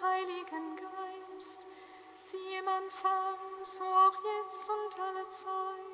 Heiligen Geist, wie im Anfang, so auch jetzt und alle Zeit.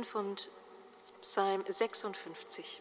Psalm 5 und Psalm 56.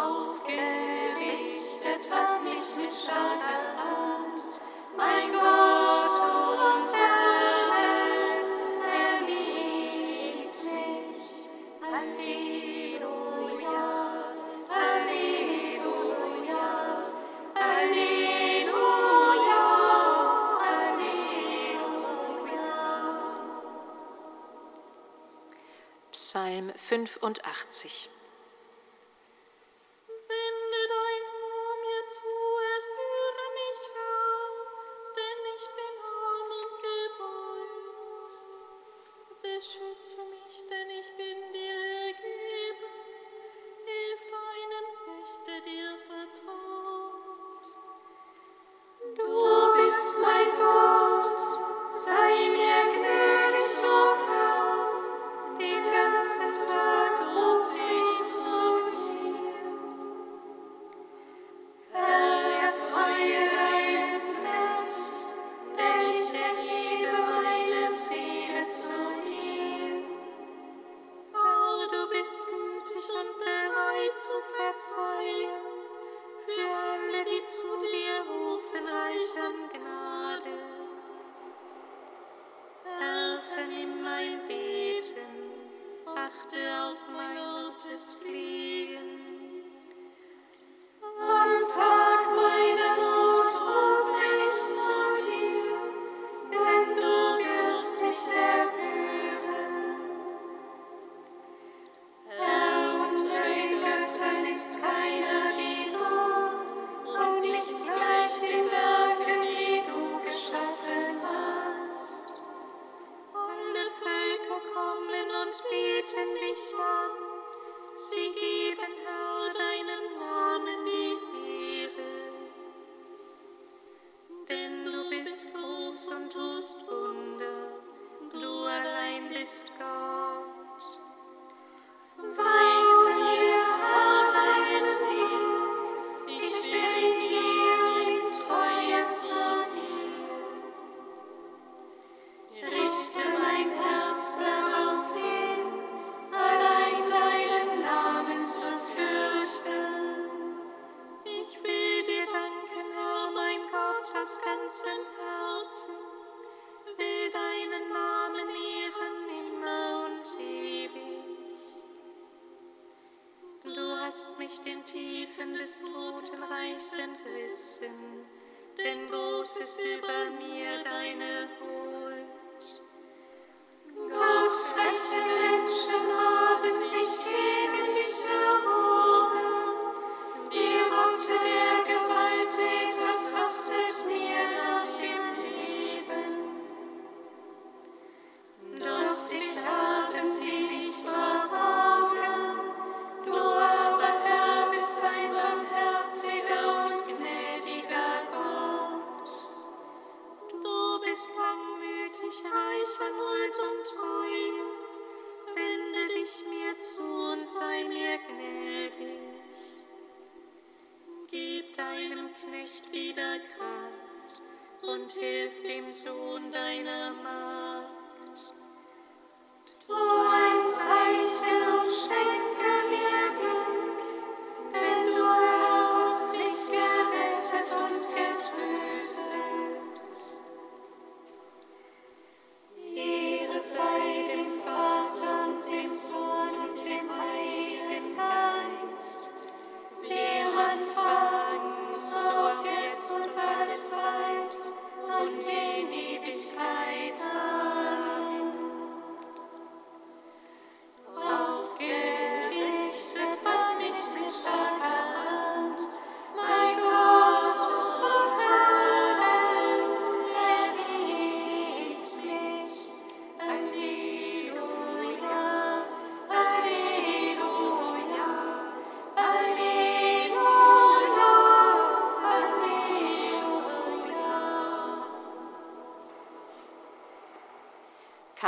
Aufgerichtet hat mich mit starker Hand. 85 bist Wunder, du allein bist Gott.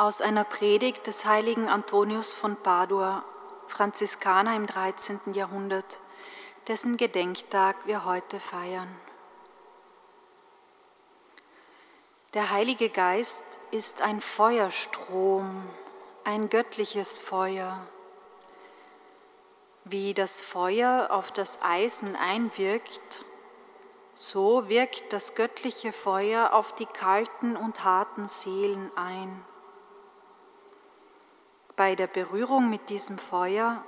Aus einer Predigt des heiligen Antonius von Padua, Franziskaner im 13. Jahrhundert, dessen Gedenktag wir heute feiern. Der Heilige Geist ist ein Feuerstrom, ein göttliches Feuer. Wie das Feuer auf das Eisen einwirkt, so wirkt das göttliche Feuer auf die kalten und harten Seelen ein. Bei der Berührung mit diesem Feuer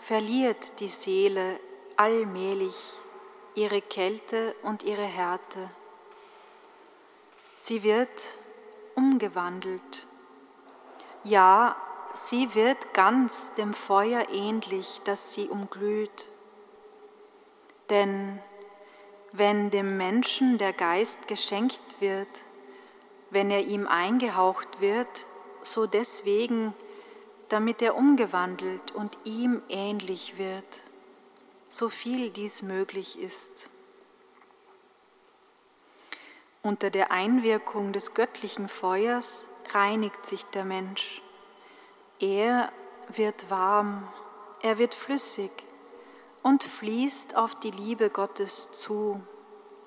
verliert die Seele allmählich ihre Kälte und ihre Härte. Sie wird umgewandelt. Ja, sie wird ganz dem Feuer ähnlich, das sie umglüht. Denn wenn dem Menschen der Geist geschenkt wird, wenn er ihm eingehaucht wird, so deswegen, damit er umgewandelt und ihm ähnlich wird, so viel dies möglich ist. Unter der Einwirkung des göttlichen Feuers reinigt sich der Mensch. Er wird warm, er wird flüssig und fließt auf die Liebe Gottes zu,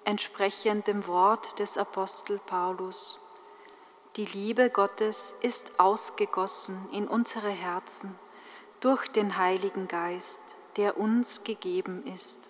entsprechend dem Wort des Apostel Paulus. Die Liebe Gottes ist ausgegossen in unsere Herzen durch den Heiligen Geist, der uns gegeben ist.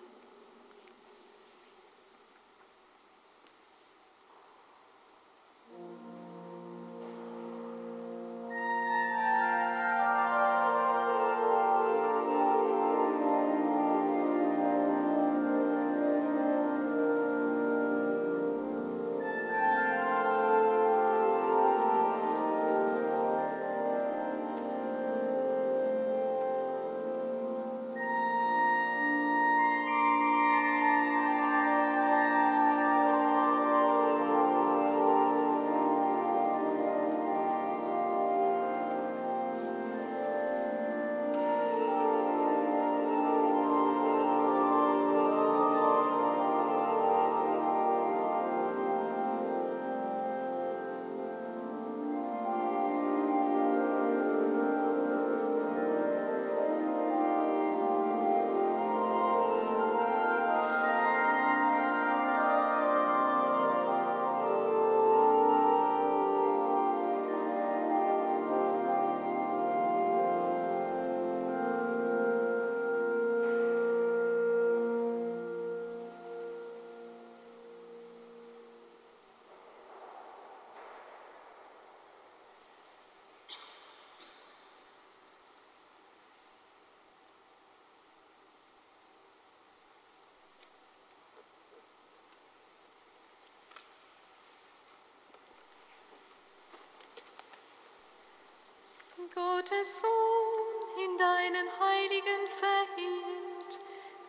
Gottes Sohn, in deinen Heiligen verhielt,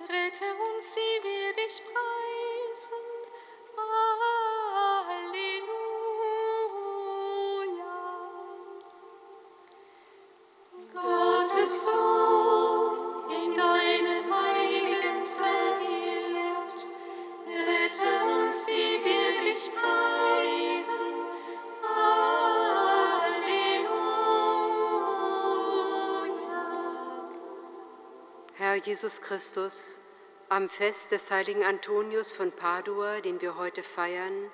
rette uns, die wir dich preisen. Jesus Christus, am Fest des heiligen Antonius von Padua, den wir heute feiern,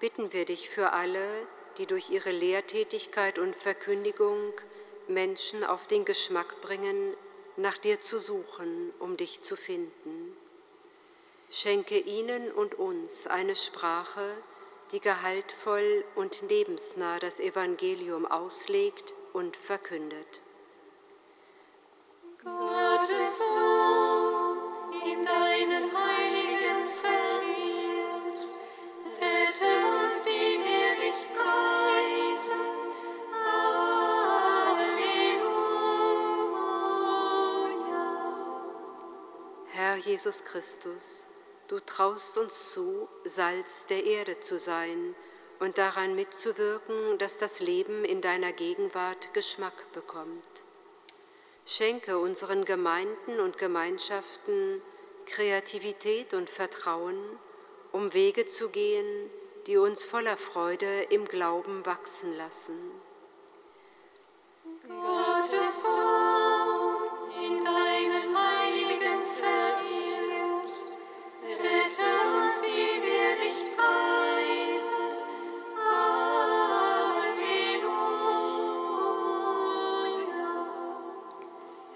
bitten wir dich für alle, die durch ihre Lehrtätigkeit und Verkündigung Menschen auf den Geschmack bringen, nach dir zu suchen, um dich zu finden. Schenke ihnen und uns eine Sprache, die gehaltvoll und lebensnah das Evangelium auslegt und verkündet. Gottes Sohn, Jesus Christus, du traust uns zu, Salz der Erde zu sein und daran mitzuwirken, dass das Leben in deiner Gegenwart Geschmack bekommt. Schenke unseren Gemeinden und Gemeinschaften Kreativität und Vertrauen, um Wege zu gehen, die uns voller Freude im Glauben wachsen lassen. Gottes Sohn, in deinen Heiligen verehrt, rette uns, die wir dich preisen.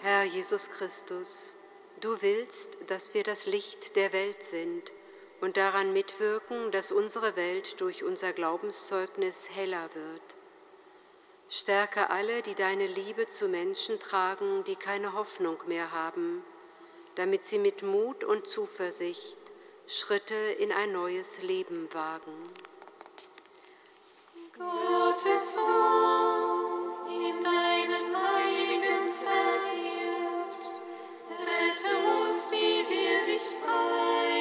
Herr Jesus Christus, du willst, dass wir das Licht der Welt sind und daran mitwirken, dass unsere Welt durch unser Glaubenszeugnis heller wird. Stärke alle, die deine Liebe zu Menschen tragen, die keine Hoffnung mehr haben, damit sie mit Mut und Zuversicht Schritte in ein neues Leben wagen. Gottes Sohn, in deinen heiligen rette uns, die wir dich preisen.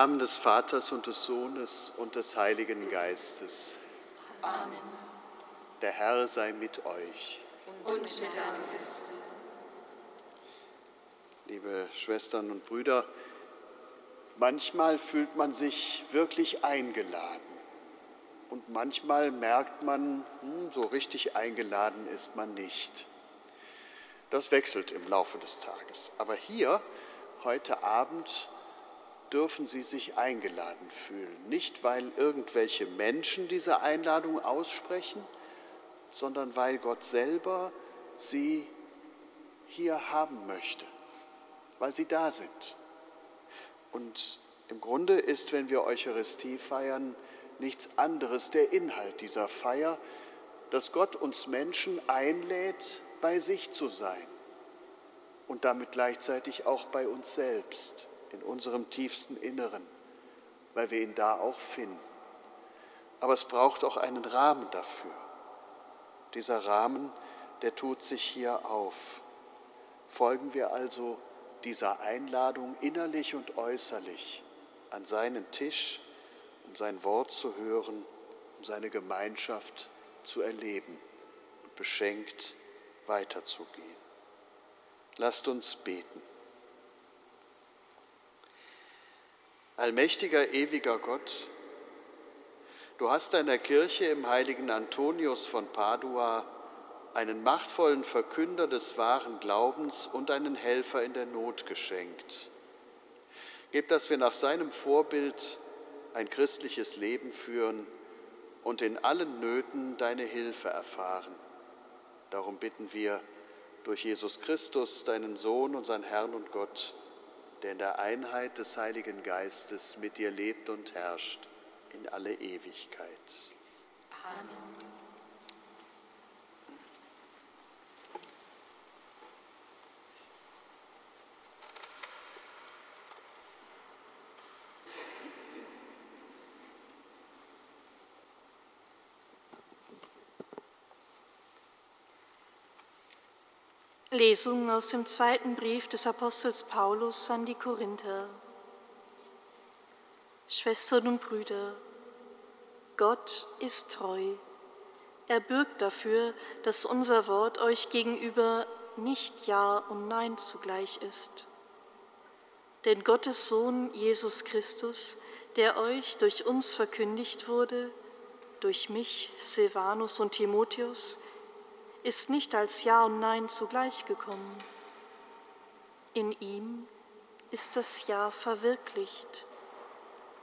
Namen des Vaters und des Sohnes und des Heiligen Geistes. Amen. Der Herr sei mit euch. Und mit deinem Geist. Liebe Schwestern und Brüder, manchmal fühlt man sich wirklich eingeladen und manchmal merkt man, hm, so richtig eingeladen ist man nicht. Das wechselt im Laufe des Tages. Aber hier, heute Abend, dürfen Sie sich eingeladen fühlen. Nicht, weil irgendwelche Menschen diese Einladung aussprechen, sondern weil Gott selber Sie hier haben möchte, weil Sie da sind. Und im Grunde ist, wenn wir Eucharistie feiern, nichts anderes der Inhalt dieser Feier, dass Gott uns Menschen einlädt, bei sich zu sein und damit gleichzeitig auch bei uns selbst in unserem tiefsten Inneren, weil wir ihn da auch finden. Aber es braucht auch einen Rahmen dafür. Dieser Rahmen, der tut sich hier auf. Folgen wir also dieser Einladung innerlich und äußerlich an seinen Tisch, um sein Wort zu hören, um seine Gemeinschaft zu erleben und beschenkt weiterzugehen. Lasst uns beten. Allmächtiger, ewiger Gott, du hast deiner Kirche im heiligen Antonius von Padua einen machtvollen Verkünder des wahren Glaubens und einen Helfer in der Not geschenkt. Gib, dass wir nach seinem Vorbild ein christliches Leben führen und in allen Nöten deine Hilfe erfahren. Darum bitten wir durch Jesus Christus, deinen Sohn, unseren Herrn und Gott, der in der Einheit des Heiligen Geistes mit dir lebt und herrscht in alle Ewigkeit. Amen. Lesung aus dem zweiten Brief des Apostels Paulus an die Korinther. Schwestern und Brüder, Gott ist treu. Er bürgt dafür, dass unser Wort euch gegenüber nicht Ja und Nein zugleich ist. Denn Gottes Sohn Jesus Christus, der euch durch uns verkündigt wurde, durch mich, Silvanus und Timotheus, ist nicht als Ja und Nein zugleich gekommen. In ihm ist das Ja verwirklicht.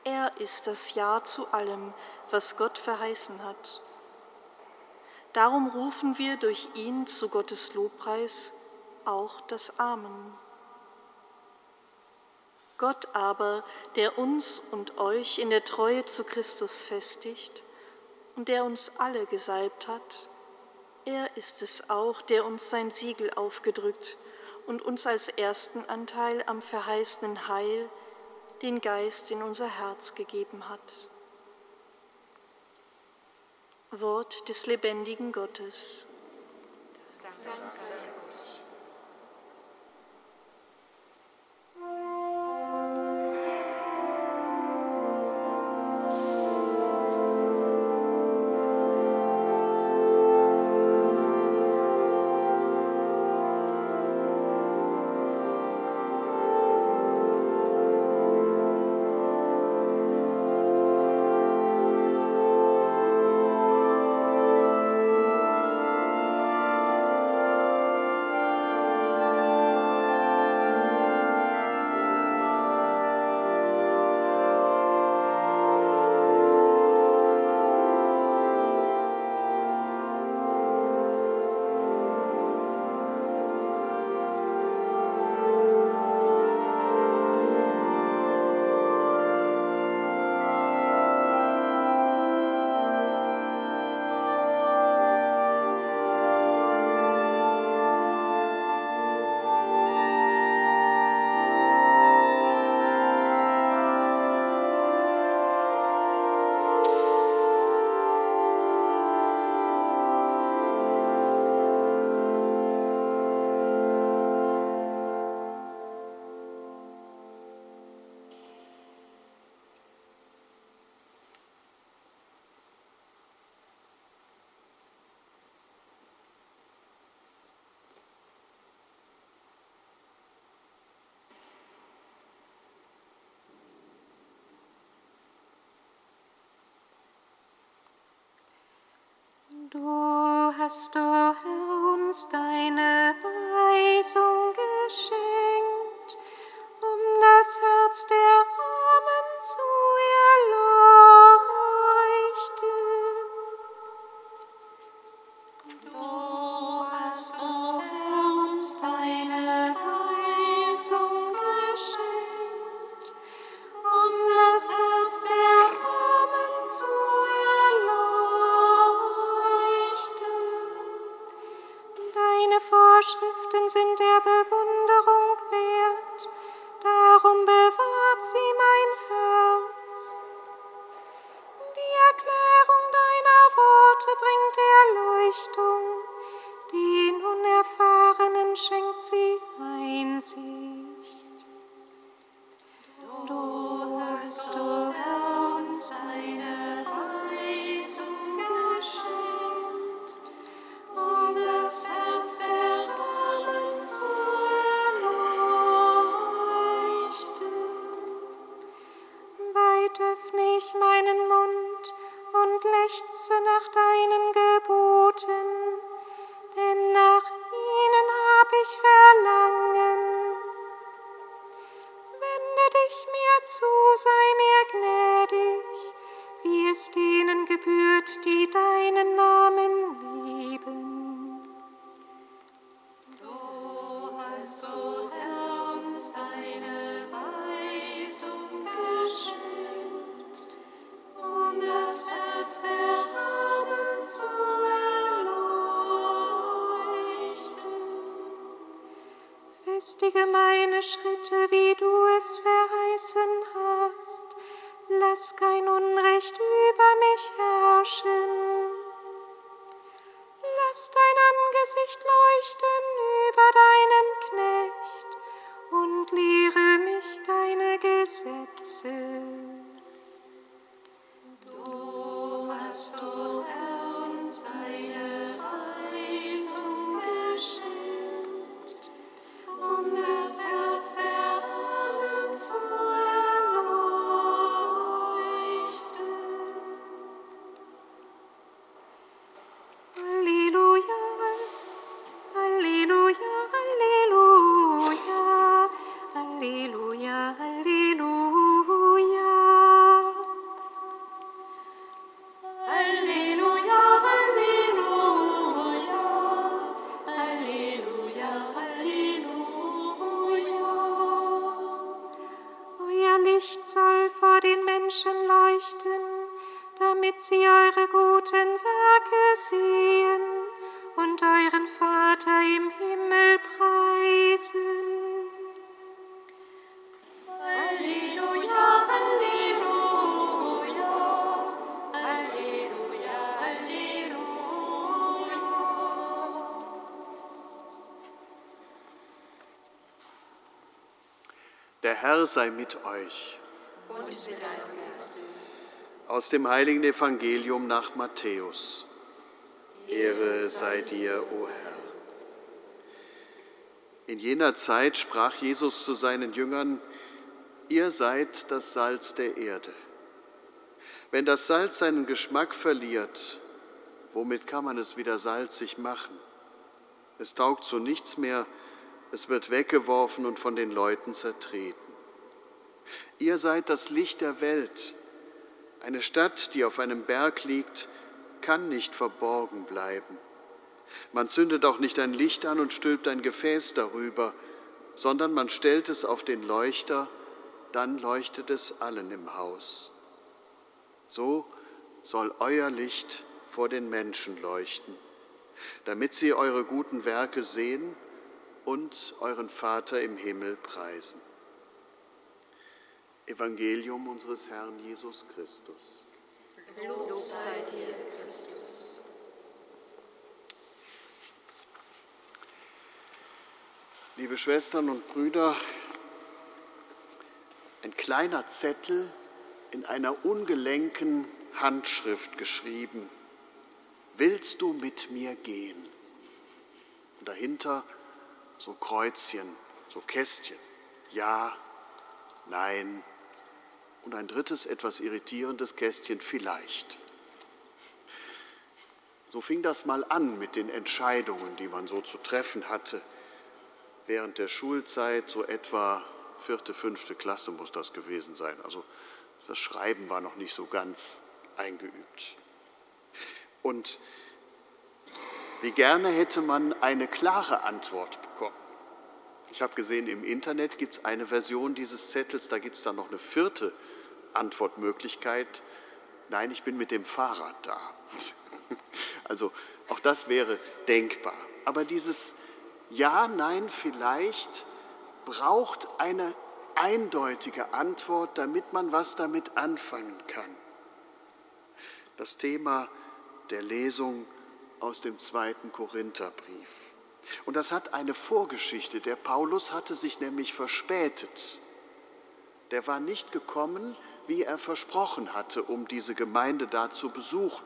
Er ist das Ja zu allem, was Gott verheißen hat. Darum rufen wir durch ihn zu Gottes Lobpreis auch das Amen. Gott aber, der uns und euch in der Treue zu Christus festigt und der uns alle gesalbt hat, er ist es auch, der uns sein Siegel aufgedrückt und uns als ersten Anteil am verheißenen Heil den Geist in unser Herz gegeben hat. Wort des lebendigen Gottes. Danke. Du sei mit euch. Und mit deinem Geist. Aus dem heiligen Evangelium nach Matthäus. Ehre sei dir, o Herr. In jener Zeit sprach Jesus zu seinen Jüngern, ihr seid das Salz der Erde. Wenn das Salz seinen Geschmack verliert, womit kann man es wieder salzig machen? Es taugt zu nichts mehr, es wird weggeworfen und von den Leuten zertreten. Ihr seid das Licht der Welt. Eine Stadt, die auf einem Berg liegt, kann nicht verborgen bleiben. Man zündet auch nicht ein Licht an und stülpt ein Gefäß darüber, sondern man stellt es auf den Leuchter, dann leuchtet es allen im Haus. So soll euer Licht vor den Menschen leuchten, damit sie eure guten Werke sehen und euren Vater im Himmel preisen. Evangelium unseres Herrn Jesus Christus. Lob sei dir, Christus. Liebe Schwestern und Brüder, ein kleiner Zettel in einer ungelenken Handschrift geschrieben. Willst du mit mir gehen? Und dahinter so Kreuzchen, so Kästchen. Ja, nein. Und ein drittes, etwas irritierendes Kästchen vielleicht. So fing das mal an mit den Entscheidungen, die man so zu treffen hatte. Während der Schulzeit, so etwa vierte, fünfte Klasse muss das gewesen sein. Also das Schreiben war noch nicht so ganz eingeübt. Und wie gerne hätte man eine klare Antwort bekommen. Ich habe gesehen, im Internet gibt es eine Version dieses Zettels, da gibt es dann noch eine vierte Antwortmöglichkeit. Nein, ich bin mit dem Fahrrad da. Also auch das wäre denkbar. Aber dieses Ja, Nein, vielleicht braucht eine eindeutige Antwort, damit man was damit anfangen kann. Das Thema der Lesung aus dem zweiten Korintherbrief. Und das hat eine Vorgeschichte. Der Paulus hatte sich nämlich verspätet. Der war nicht gekommen, wie er versprochen hatte, um diese Gemeinde da zu besuchen.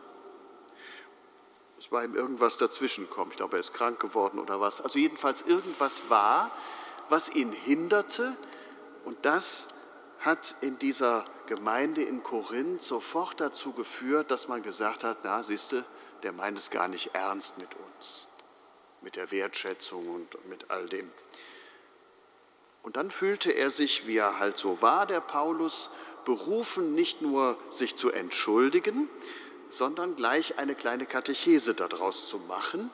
Es war ihm irgendwas dazwischen gekommen. Ich glaube, er ist krank geworden oder was. Also jedenfalls irgendwas war, was ihn hinderte. Und das hat in dieser Gemeinde in Korinth sofort dazu geführt, dass man gesagt hat, na, siehste, der meint es gar nicht ernst mit uns, mit der Wertschätzung und mit all dem. Und dann fühlte er sich, wie er halt so war, der Paulus, berufen, nicht nur sich zu entschuldigen, sondern gleich eine kleine Katechese daraus zu machen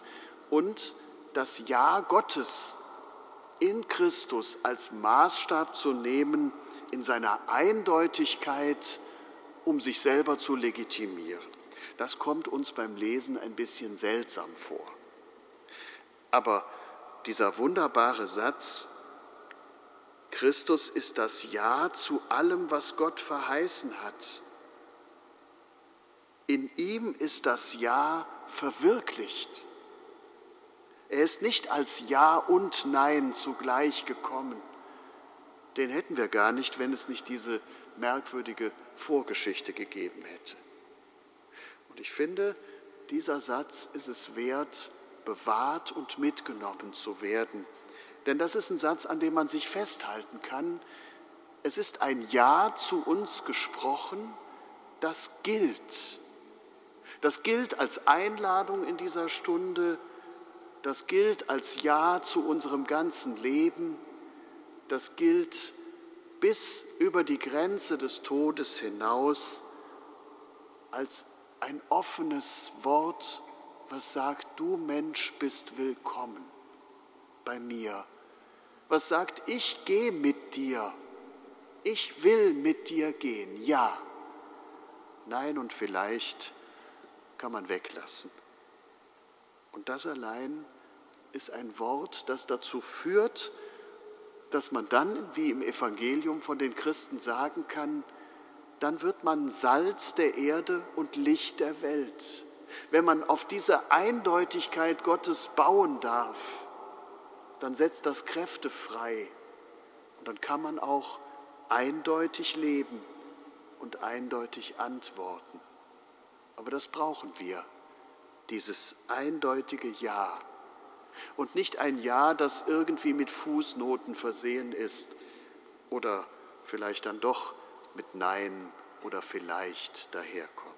und das Ja Gottes in Christus als Maßstab zu nehmen in seiner Eindeutigkeit, um sich selber zu legitimieren. Das kommt uns beim Lesen ein bisschen seltsam vor. Aber dieser wunderbare Satz, Christus ist das Ja zu allem, was Gott verheißen hat. In ihm ist das Ja verwirklicht. Er ist nicht als Ja und Nein zugleich gekommen. Den hätten wir gar nicht, wenn es nicht diese merkwürdige Vorgeschichte gegeben hätte. Und ich finde, dieser Satz ist es wert, bewahrt und mitgenommen zu werden. Denn das ist ein Satz, an dem man sich festhalten kann. Es ist ein Ja zu uns gesprochen, das gilt. Das gilt als Einladung in dieser Stunde, das gilt als Ja zu unserem ganzen Leben, das gilt bis über die Grenze des Todes hinaus als ein offenes Wort, was sagt, du Mensch bist willkommen bei mir. Was sagt, ich gehe mit dir. Ich will mit dir gehen. Ja. Nein und vielleicht kann man weglassen. Und das allein ist ein Wort, das dazu führt, dass man dann, wie im Evangelium von den Christen sagen kann, dann wird man Salz der Erde und Licht der Welt. Wenn man auf diese Eindeutigkeit Gottes bauen darf, dann setzt das Kräfte frei und dann kann man auch eindeutig leben und eindeutig antworten. Aber das brauchen wir, dieses eindeutige Ja. Und nicht ein Ja, das irgendwie mit Fußnoten versehen ist oder vielleicht dann doch mit Nein oder vielleicht daherkommt.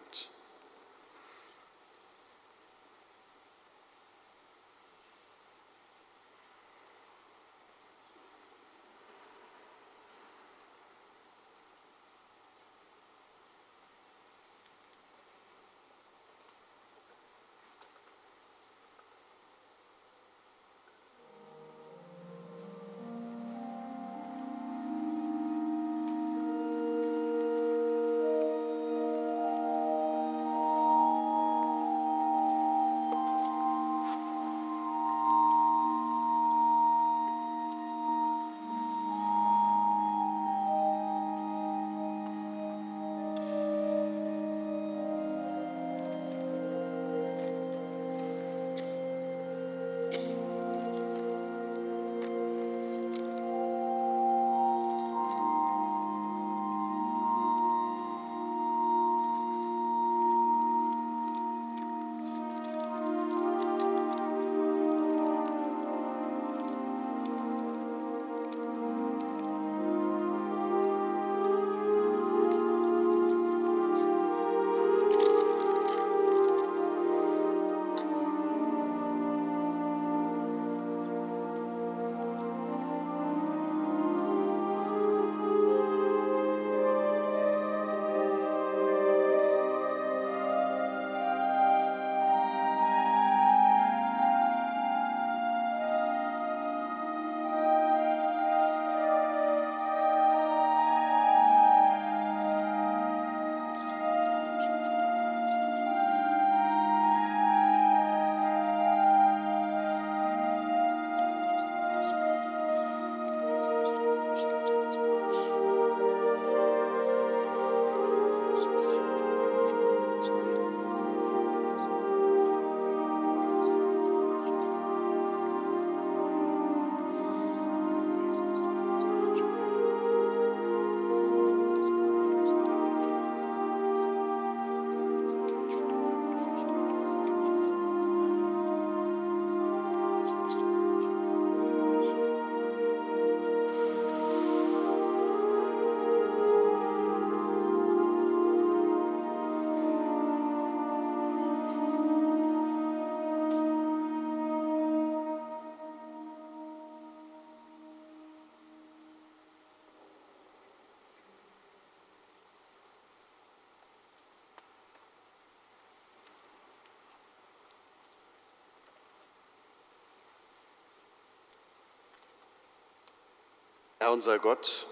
Herr unser Gott,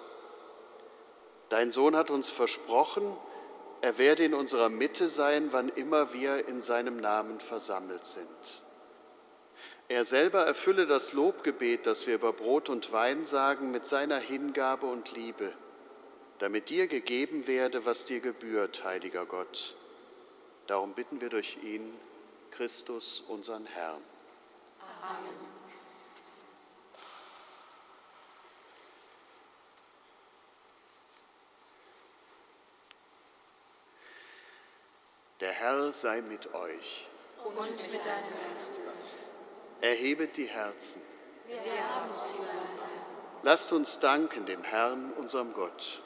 dein Sohn hat uns versprochen, er werde in unserer Mitte sein, wann immer wir in seinem Namen versammelt sind. Er selber erfülle das Lobgebet, das wir über Brot und Wein sagen, mit seiner Hingabe und Liebe, damit dir gegeben werde, was dir gebührt, heiliger Gott. Darum bitten wir durch ihn, Christus, unseren Herrn. Amen. Der Herr sei mit euch. Und mit deinem Geist. Erhebet die Herzen. Wir haben sie Lasst uns danken dem Herrn, unserem Gott.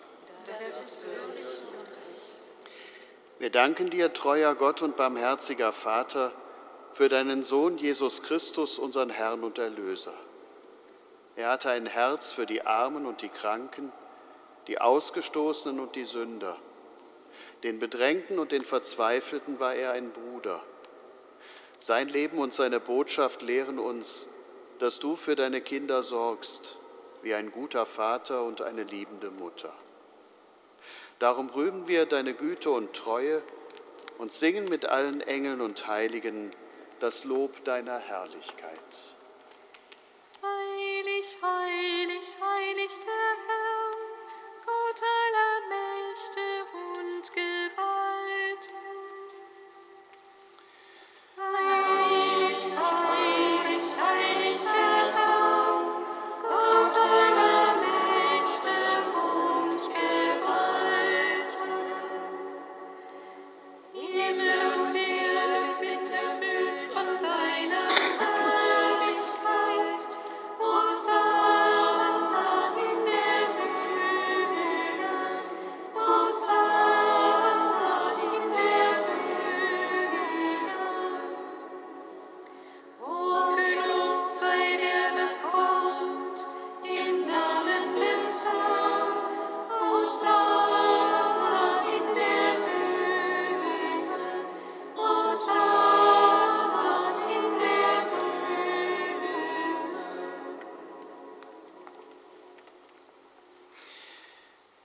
Das ist würdig und recht. Wir danken dir, treuer Gott und barmherziger Vater, für deinen Sohn Jesus Christus, unseren Herrn und Erlöser. Er hatte ein Herz für die Armen und die Kranken, die Ausgestoßenen und die Sünder den Bedrängten und den Verzweifelten war er ein Bruder. Sein Leben und seine Botschaft lehren uns, dass du für deine Kinder sorgst, wie ein guter Vater und eine liebende Mutter. Darum rühmen wir deine Güte und Treue und singen mit allen Engeln und Heiligen das Lob deiner Herrlichkeit. Heilig, heilig, heilig der Herr, Gott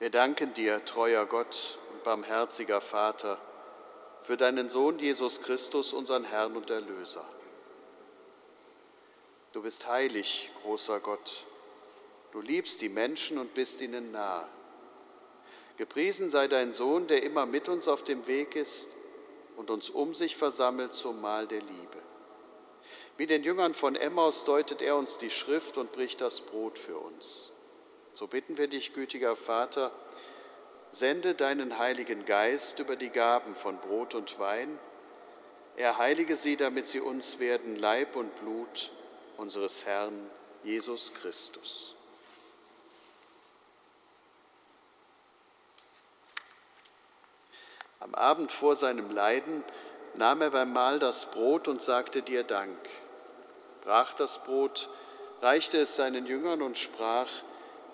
Wir danken dir, treuer Gott und barmherziger Vater, für deinen Sohn Jesus Christus, unseren Herrn und Erlöser. Du bist heilig, großer Gott. Du liebst die Menschen und bist ihnen nahe. Gepriesen sei dein Sohn, der immer mit uns auf dem Weg ist und uns um sich versammelt zum Mahl der Liebe. Wie den Jüngern von Emmaus deutet er uns die Schrift und bricht das Brot für uns. So bitten wir dich, gütiger Vater, sende deinen Heiligen Geist über die Gaben von Brot und Wein. Er heilige sie, damit sie uns werden Leib und Blut unseres Herrn Jesus Christus. Am Abend vor seinem Leiden nahm er beim Mahl das Brot und sagte dir Dank, brach das Brot, reichte es seinen Jüngern und sprach,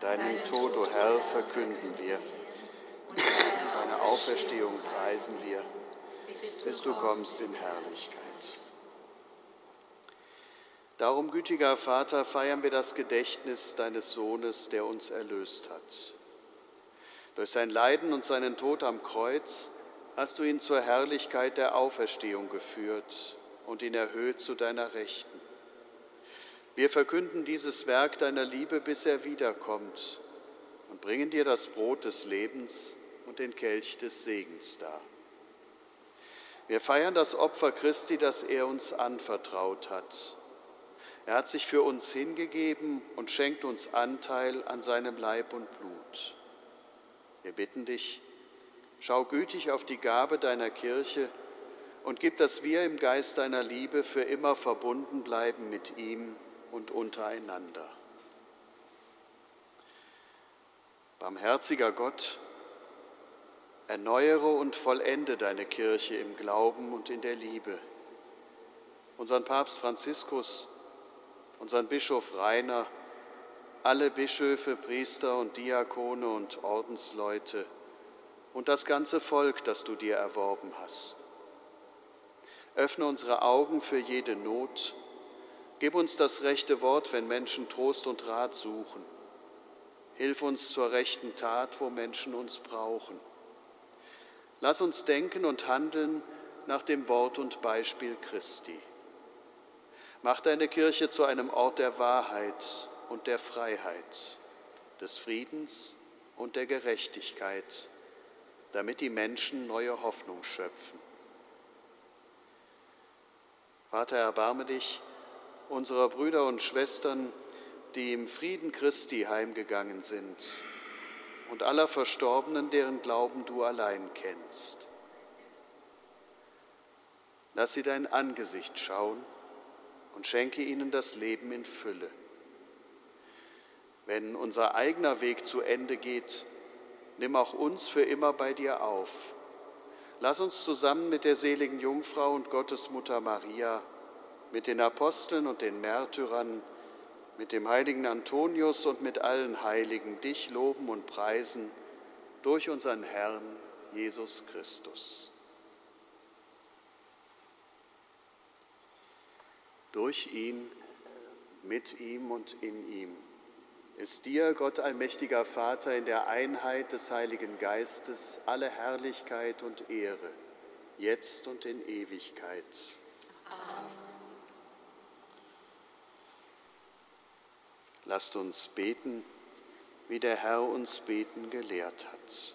Deinen Tod, o Herr, verkünden wir. Deine Auferstehung preisen wir, bis du kommst in Herrlichkeit. Darum, gütiger Vater, feiern wir das Gedächtnis deines Sohnes, der uns erlöst hat. Durch sein Leiden und seinen Tod am Kreuz hast du ihn zur Herrlichkeit der Auferstehung geführt und ihn erhöht zu deiner Rechten. Wir verkünden dieses Werk deiner Liebe, bis er wiederkommt und bringen dir das Brot des Lebens und den Kelch des Segens dar. Wir feiern das Opfer Christi, das er uns anvertraut hat. Er hat sich für uns hingegeben und schenkt uns Anteil an seinem Leib und Blut. Wir bitten dich, schau gütig auf die Gabe deiner Kirche und gib, dass wir im Geist deiner Liebe für immer verbunden bleiben mit ihm und untereinander. Barmherziger Gott, erneuere und vollende deine Kirche im Glauben und in der Liebe. Unseren Papst Franziskus, unseren Bischof Rainer, alle Bischöfe, Priester und Diakone und Ordensleute und das ganze Volk, das du dir erworben hast. Öffne unsere Augen für jede Not. Gib uns das rechte Wort, wenn Menschen Trost und Rat suchen. Hilf uns zur rechten Tat, wo Menschen uns brauchen. Lass uns denken und handeln nach dem Wort und Beispiel Christi. Mach deine Kirche zu einem Ort der Wahrheit und der Freiheit, des Friedens und der Gerechtigkeit, damit die Menschen neue Hoffnung schöpfen. Vater, erbarme dich unserer Brüder und Schwestern, die im Frieden Christi heimgegangen sind und aller Verstorbenen, deren Glauben du allein kennst. Lass sie dein Angesicht schauen und schenke ihnen das Leben in Fülle. Wenn unser eigener Weg zu Ende geht, nimm auch uns für immer bei dir auf Lass uns zusammen mit der seligen Jungfrau und Gottesmutter Maria, mit den Aposteln und den Märtyrern, mit dem heiligen Antonius und mit allen Heiligen dich loben und preisen durch unseren Herrn Jesus Christus. Durch ihn, mit ihm und in ihm ist dir, Gott allmächtiger Vater, in der Einheit des Heiligen Geistes alle Herrlichkeit und Ehre, jetzt und in Ewigkeit. Amen. Lasst uns beten, wie der Herr uns beten gelehrt hat.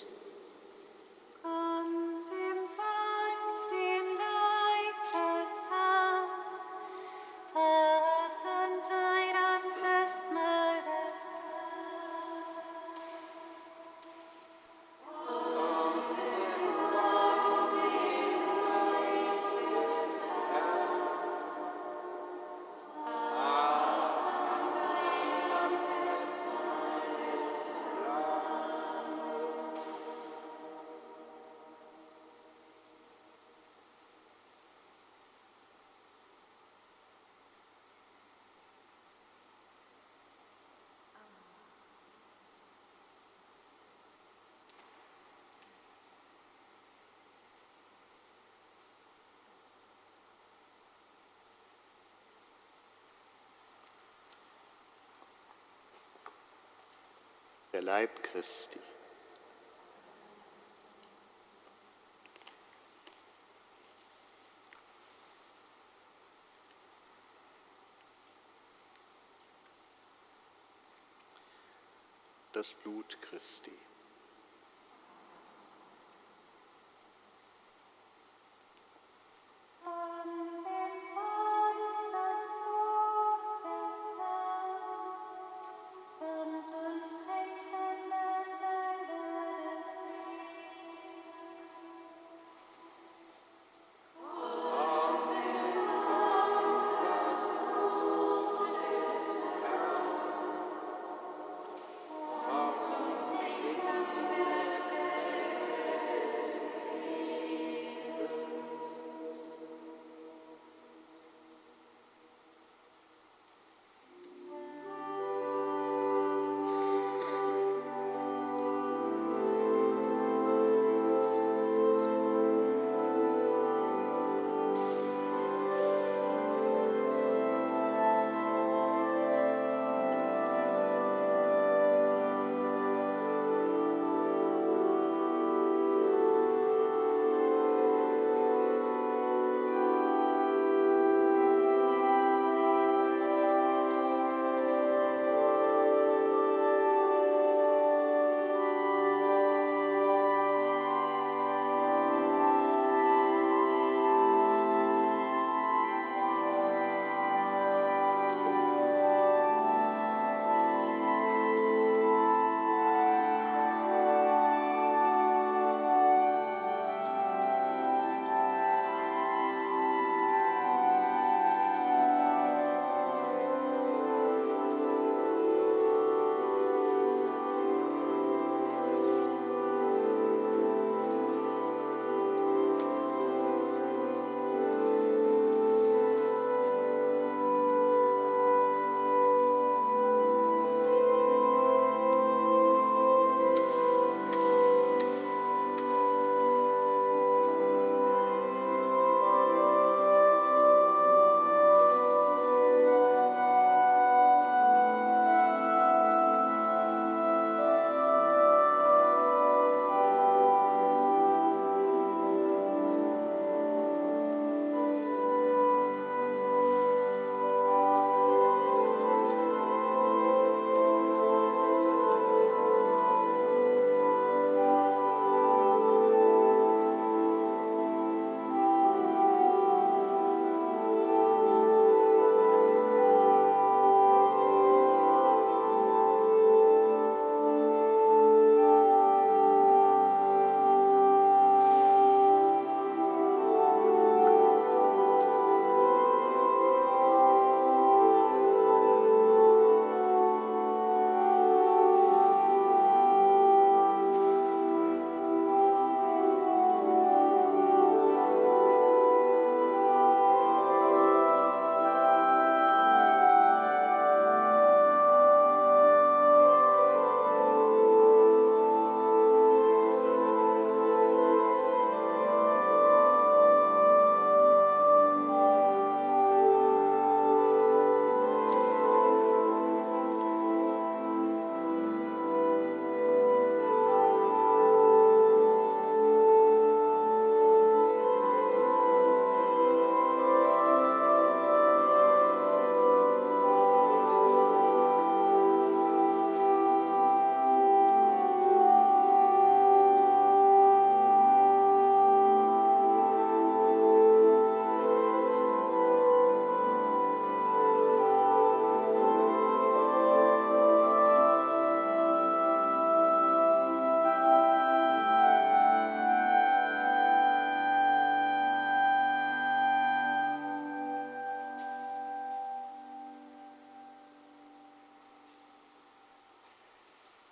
Leib Christi. Das Blut Christi.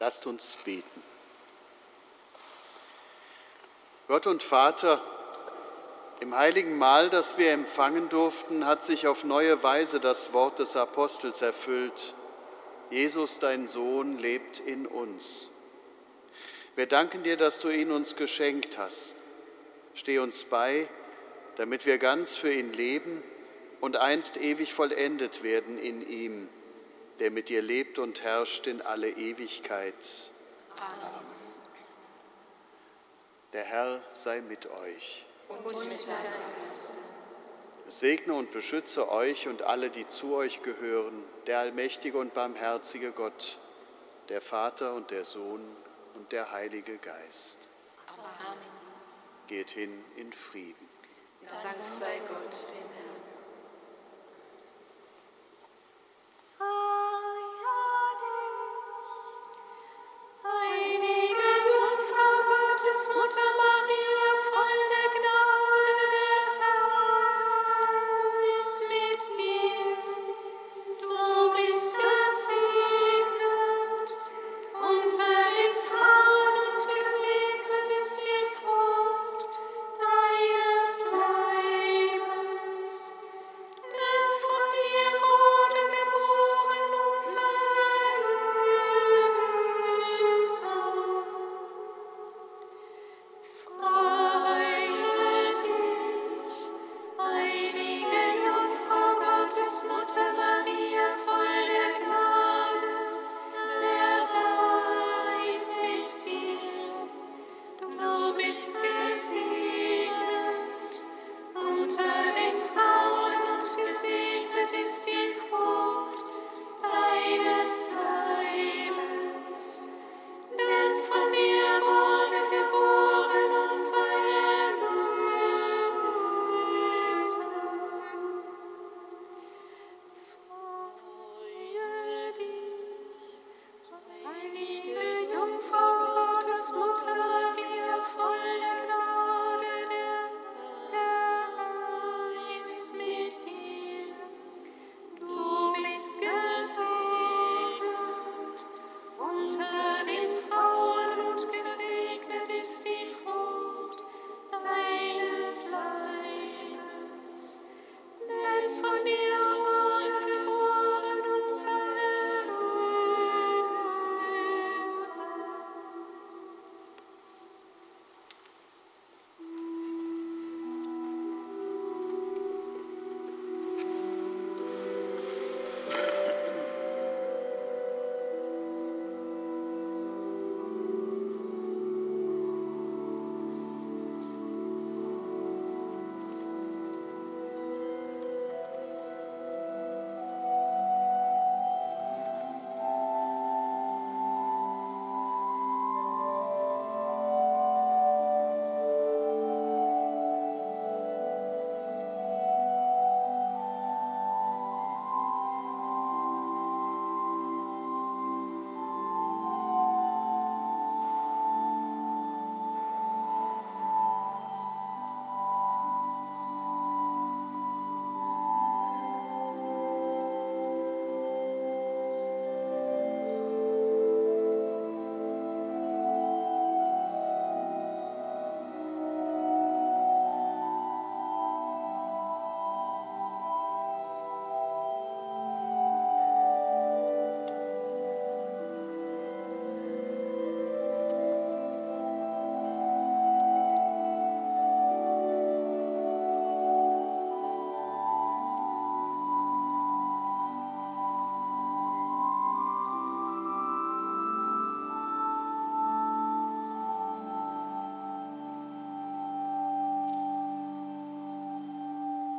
Lasst uns beten. Gott und Vater, im heiligen Mahl, das wir empfangen durften, hat sich auf neue Weise das Wort des Apostels erfüllt. Jesus, dein Sohn, lebt in uns. Wir danken dir, dass du ihn uns geschenkt hast. Steh uns bei, damit wir ganz für ihn leben und einst ewig vollendet werden in ihm, der mit dir lebt und herrscht in alle Ewigkeit. Amen. Der Herr sei mit euch und mit deinem Geist. Es segne und beschütze euch und alle, die zu euch gehören, der allmächtige und barmherzige Gott, der Vater und der Sohn und der Heilige Geist. Amen. Geht hin in Frieden. Dank sei Gott, dem